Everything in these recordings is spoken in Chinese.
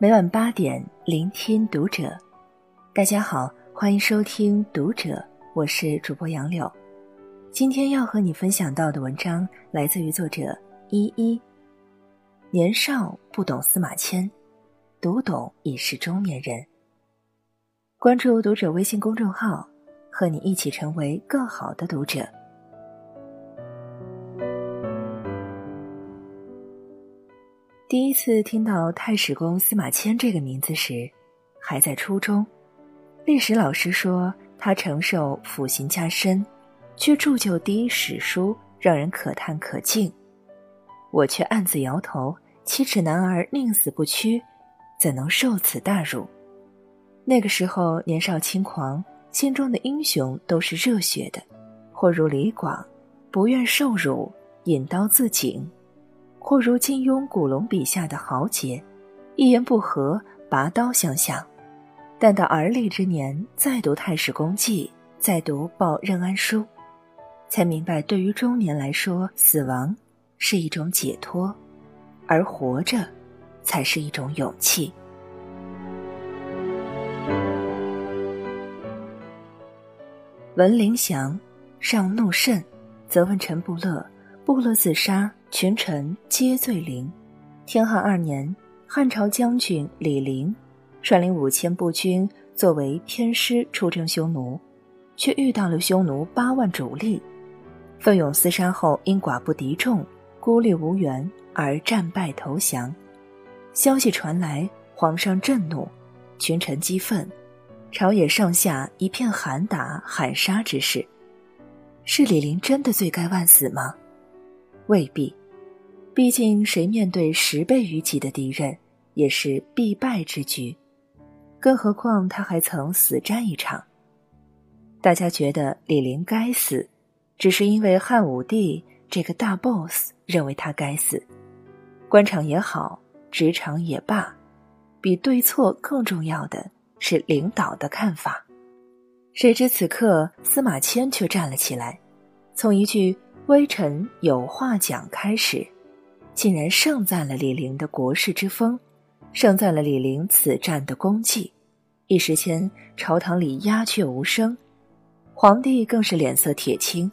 每晚八点，聆听读者。大家好，欢迎收听《读者》，我是主播杨柳。今天要和你分享到的文章来自于作者依依。年少不懂司马迁，读懂已是中年人。关注《读者》微信公众号，和你一起成为更好的读者。第一次听到太史公司马迁这个名字时，还在初中。历史老师说他承受腐刑加身，却铸就第一史书，让人可叹可敬。我却暗自摇头：七尺男儿宁死不屈，怎能受此大辱？那个时候年少轻狂，心中的英雄都是热血的，或如李广，不愿受辱，引刀自尽。或如金庸、古龙笔下的豪杰，一言不合拔刀相向；但到而立之年，再读《太史公记》，再读《报任安书》，才明白，对于中年来说，死亡是一种解脱，而活着，才是一种勇气。闻陵祥，上怒甚，责问陈不乐，不乐自杀。群臣皆罪陵。天汉二年，汉朝将军李陵率领五千步军作为偏师出征匈奴，却遇到了匈奴八万主力，奋勇厮杀后因寡不敌众，孤立无援而战败投降。消息传来，皇上震怒，群臣激愤，朝野上下一片喊打喊杀之势。是李陵真的罪该万死吗？未必。毕竟，谁面对十倍于己的敌人，也是必败之局。更何况他还曾死战一场。大家觉得李陵该死，只是因为汉武帝这个大 boss 认为他该死。官场也好，职场也罢，比对错更重要的是领导的看法。谁知此刻司马迁却站了起来，从一句“微臣有话讲”开始。竟然盛赞了李陵的国士之风，盛赞了李陵此战的功绩，一时间朝堂里鸦雀无声，皇帝更是脸色铁青。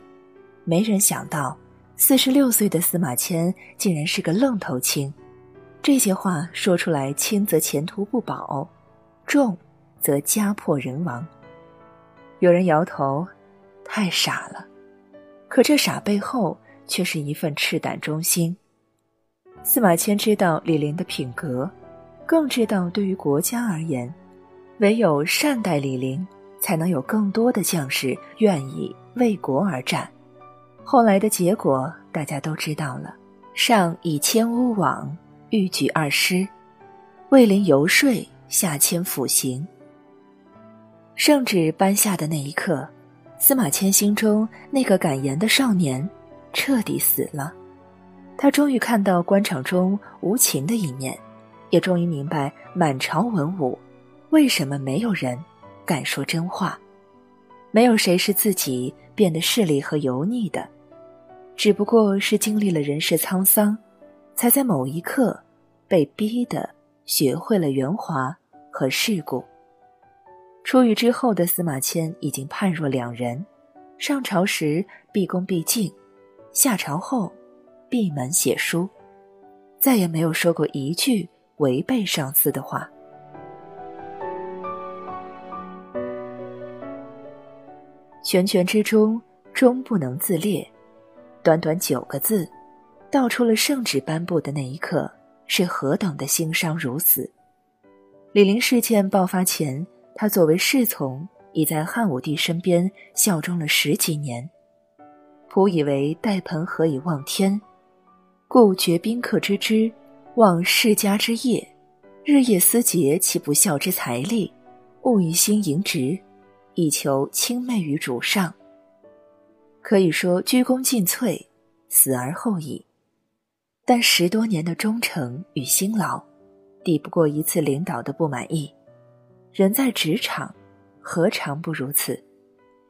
没人想到，四十六岁的司马迁竟然是个愣头青。这些话说出来，轻则前途不保，重则家破人亡。有人摇头，太傻了。可这傻背后，却是一份赤胆忠心。司马迁知道李陵的品格，更知道对于国家而言，唯有善待李陵，才能有更多的将士愿意为国而战。后来的结果大家都知道了：上以千屋网，欲举二师，魏陵游说，下迁辅刑。圣旨颁下的那一刻，司马迁心中那个敢言的少年，彻底死了。他终于看到官场中无情的一面，也终于明白满朝文武为什么没有人敢说真话，没有谁是自己变得势利和油腻的，只不过是经历了人世沧桑，才在某一刻被逼得学会了圆滑和世故。出狱之后的司马迁已经判若两人，上朝时毕恭毕敬，下朝后。闭门写书，再也没有说过一句违背上司的话。拳拳之中，终不能自裂。短短九个字，道出了圣旨颁布的那一刻是何等的心伤如死。李陵事件爆发前，他作为侍从，已在汉武帝身边效忠了十几年，仆以为戴盆何以望天。故绝宾客之知，忘世家之业，日夜思竭其不孝之财力，务一心盈职，以求亲媚于主上。可以说鞠躬尽瘁，死而后已。但十多年的忠诚与辛劳，抵不过一次领导的不满意。人在职场，何尝不如此？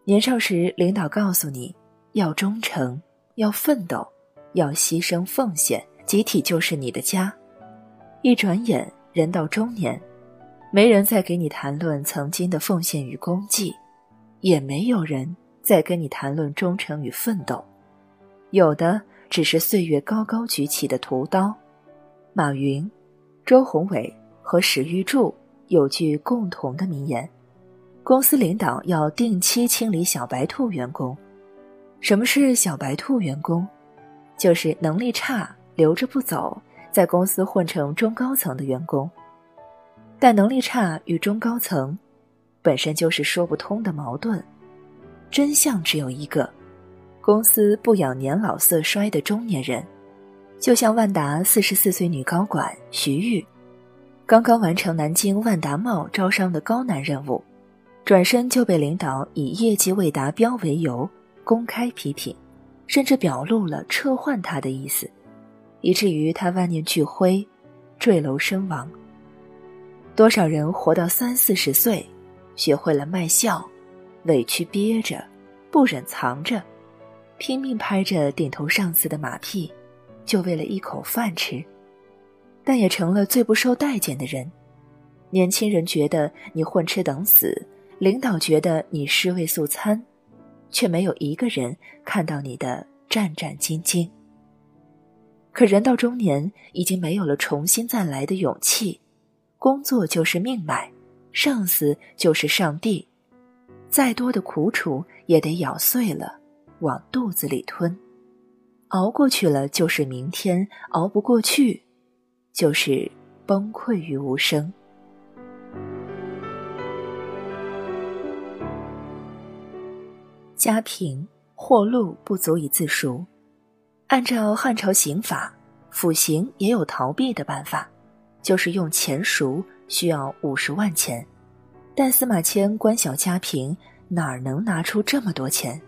年少时，领导告诉你要忠诚，要奋斗。要牺牲奉献，集体就是你的家。一转眼，人到中年，没人再给你谈论曾经的奉献与功绩，也没有人再跟你谈论忠诚与奋斗，有的只是岁月高高举起的屠刀。马云、周鸿祎和史玉柱有句共同的名言：公司领导要定期清理小白兔员工。什么是小白兔员工？就是能力差、留着不走，在公司混成中高层的员工。但能力差与中高层，本身就是说不通的矛盾。真相只有一个：公司不养年老色衰的中年人。就像万达四十四岁女高管徐玉，刚刚完成南京万达茂招商的高难任务，转身就被领导以业绩未达标为由公开批评。甚至表露了撤换他的意思，以至于他万念俱灰，坠楼身亡。多少人活到三四十岁，学会了卖笑，委屈憋着，不忍藏着，拼命拍着顶头上司的马屁，就为了一口饭吃，但也成了最不受待见的人。年轻人觉得你混吃等死，领导觉得你尸位素餐。却没有一个人看到你的战战兢兢。可人到中年，已经没有了重新再来的勇气。工作就是命脉，上司就是上帝，再多的苦楚也得咬碎了，往肚子里吞。熬过去了就是明天，熬不过去，就是崩溃于无声。家贫祸禄不足以自赎，按照汉朝刑法，腐刑也有逃避的办法，就是用钱赎，需要五十万钱。但司马迁官小家贫，哪儿能拿出这么多钱？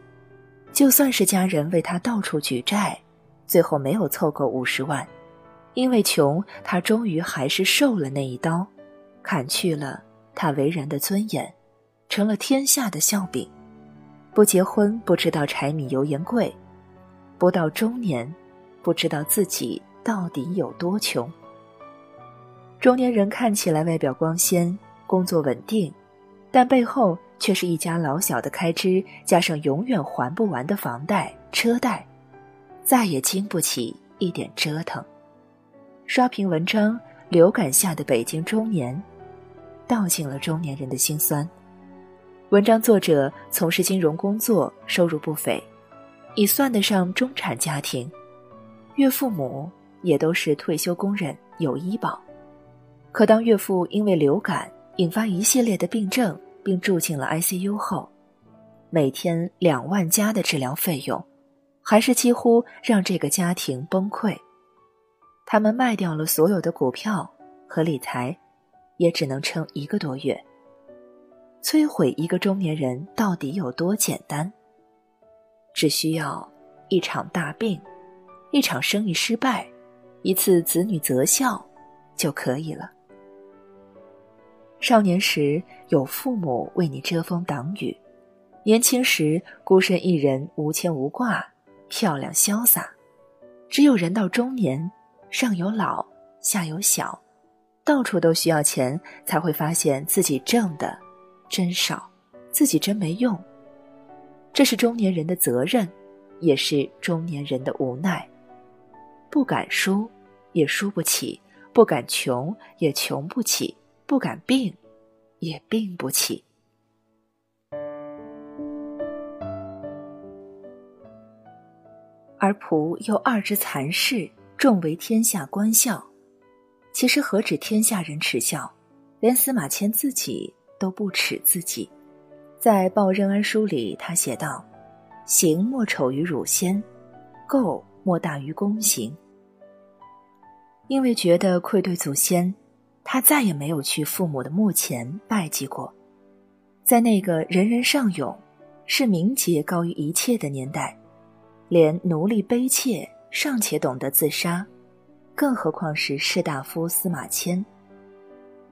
就算是家人为他到处举债，最后没有凑够五十万，因为穷，他终于还是受了那一刀，砍去了他为人的尊严，成了天下的笑柄。不结婚不知道柴米油盐贵，不到中年，不知道自己到底有多穷。中年人看起来外表光鲜，工作稳定，但背后却是一家老小的开支，加上永远还不完的房贷车贷，再也经不起一点折腾。刷屏文章，流感下的北京中年，道尽了中年人的辛酸。文章作者从事金融工作，收入不菲，已算得上中产家庭。岳父母也都是退休工人，有医保。可当岳父因为流感引发一系列的病症，并住进了 ICU 后，每天两万加的治疗费用，还是几乎让这个家庭崩溃。他们卖掉了所有的股票和理财，也只能撑一个多月。摧毁一个中年人到底有多简单？只需要一场大病，一场生意失败，一次子女择校就可以了。少年时有父母为你遮风挡雨，年轻时孤身一人无牵无挂，漂亮潇洒。只有人到中年，上有老，下有小，到处都需要钱，才会发现自己挣的。真少，自己真没用。这是中年人的责任，也是中年人的无奈。不敢输，也输不起；不敢穷，也穷不起；不敢病，也病不起。而仆又二之残事，重为天下观笑。其实何止天下人耻笑，连司马迁自己。都不耻自己，在《报任安书》里，他写道：“行莫丑于汝先，垢莫大于公行。”因为觉得愧对祖先，他再也没有去父母的墓前拜祭过。在那个人人尚勇、视名节高于一切的年代，连奴隶卑怯尚且懂得自杀，更何况是士大夫司马迁？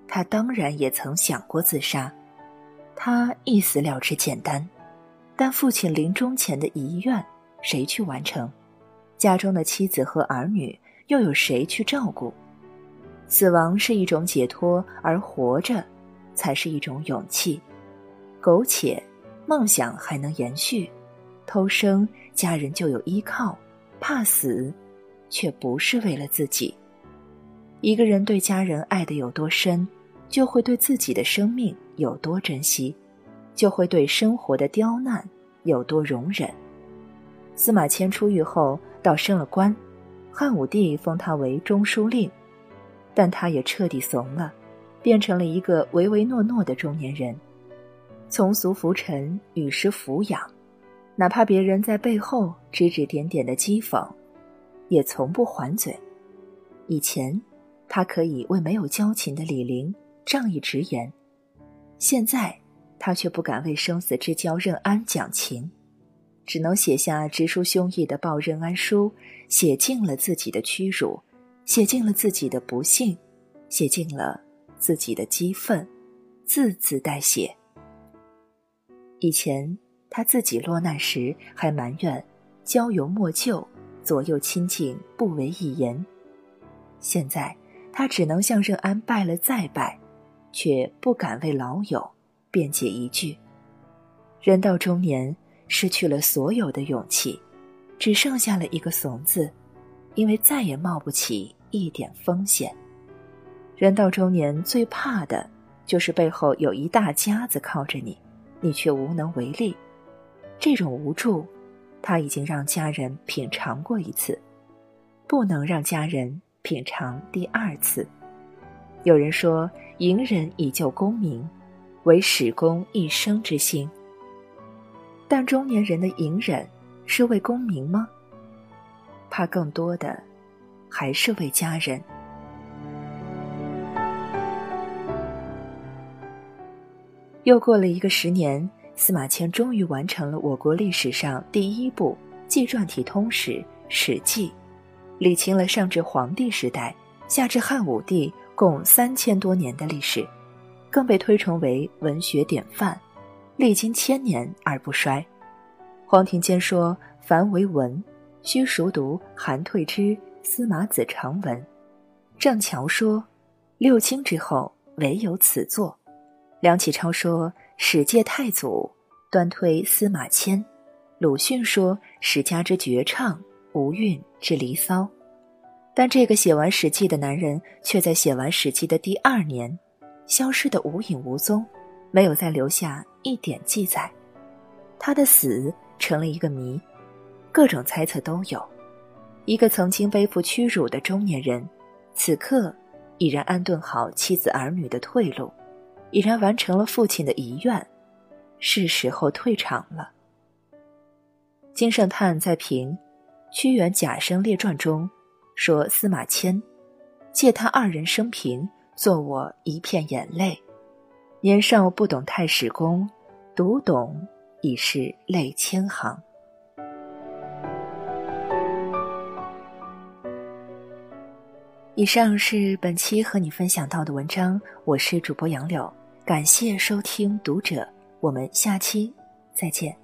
他当然也曾想过自杀，他一死了之简单，但父亲临终前的遗愿，谁去完成？家中的妻子和儿女又有谁去照顾？死亡是一种解脱，而活着，才是一种勇气。苟且梦想还能延续，偷生家人就有依靠，怕死，却不是为了自己。一个人对家人爱的有多深，就会对自己的生命有多珍惜，就会对生活的刁难有多容忍。司马迁出狱后，倒升了官，汉武帝封他为中书令。但他也彻底怂了，变成了一个唯唯诺诺的中年人，从俗浮沉，与时俯仰，哪怕别人在背后指指点点的讥讽，也从不还嘴。以前，他可以为没有交情的李陵仗义直言，现在，他却不敢为生死之交任安讲情，只能写下直抒胸臆的报任安书，写尽了自己的屈辱。写尽了自己的不幸，写尽了自己的激愤，字字带血。以前他自己落难时还埋怨交友莫救，左右亲近不为一言。现在他只能向任安拜了再拜，却不敢为老友辩解一句。人到中年，失去了所有的勇气，只剩下了一个怂字。因为再也冒不起一点风险。人到中年，最怕的就是背后有一大家子靠着你，你却无能为力。这种无助，他已经让家人品尝过一次，不能让家人品尝第二次。有人说：“隐忍以救功名，为史公一生之幸。”但中年人的隐忍，是为功名吗？怕更多的，还是为家人。又过了一个十年，司马迁终于完成了我国历史上第一部纪传体通史《史记》，理清了上至黄帝时代，下至汉武帝共三千多年的历史，更被推崇为文学典范，历经千年而不衰。黄庭坚说：“凡为文。”须熟读韩退之、司马子长文。郑桥说：“六经之后，唯有此作。”梁启超说：“史界太祖，端推司马迁。”鲁迅说：“史家之绝唱，无韵之离骚。”但这个写完《史记》的男人，却在写完《史记》的第二年，消失得无影无踪，没有再留下一点记载。他的死成了一个谜。各种猜测都有，一个曾经背负屈辱的中年人，此刻已然安顿好妻子儿女的退路，已然完成了父亲的遗愿，是时候退场了。金圣叹在评《屈原贾生列传》中说：“司马迁，借他二人生平，作我一片眼泪。年少不懂太史公，读懂已是泪千行。”以上是本期和你分享到的文章，我是主播杨柳，感谢收听读者，我们下期再见。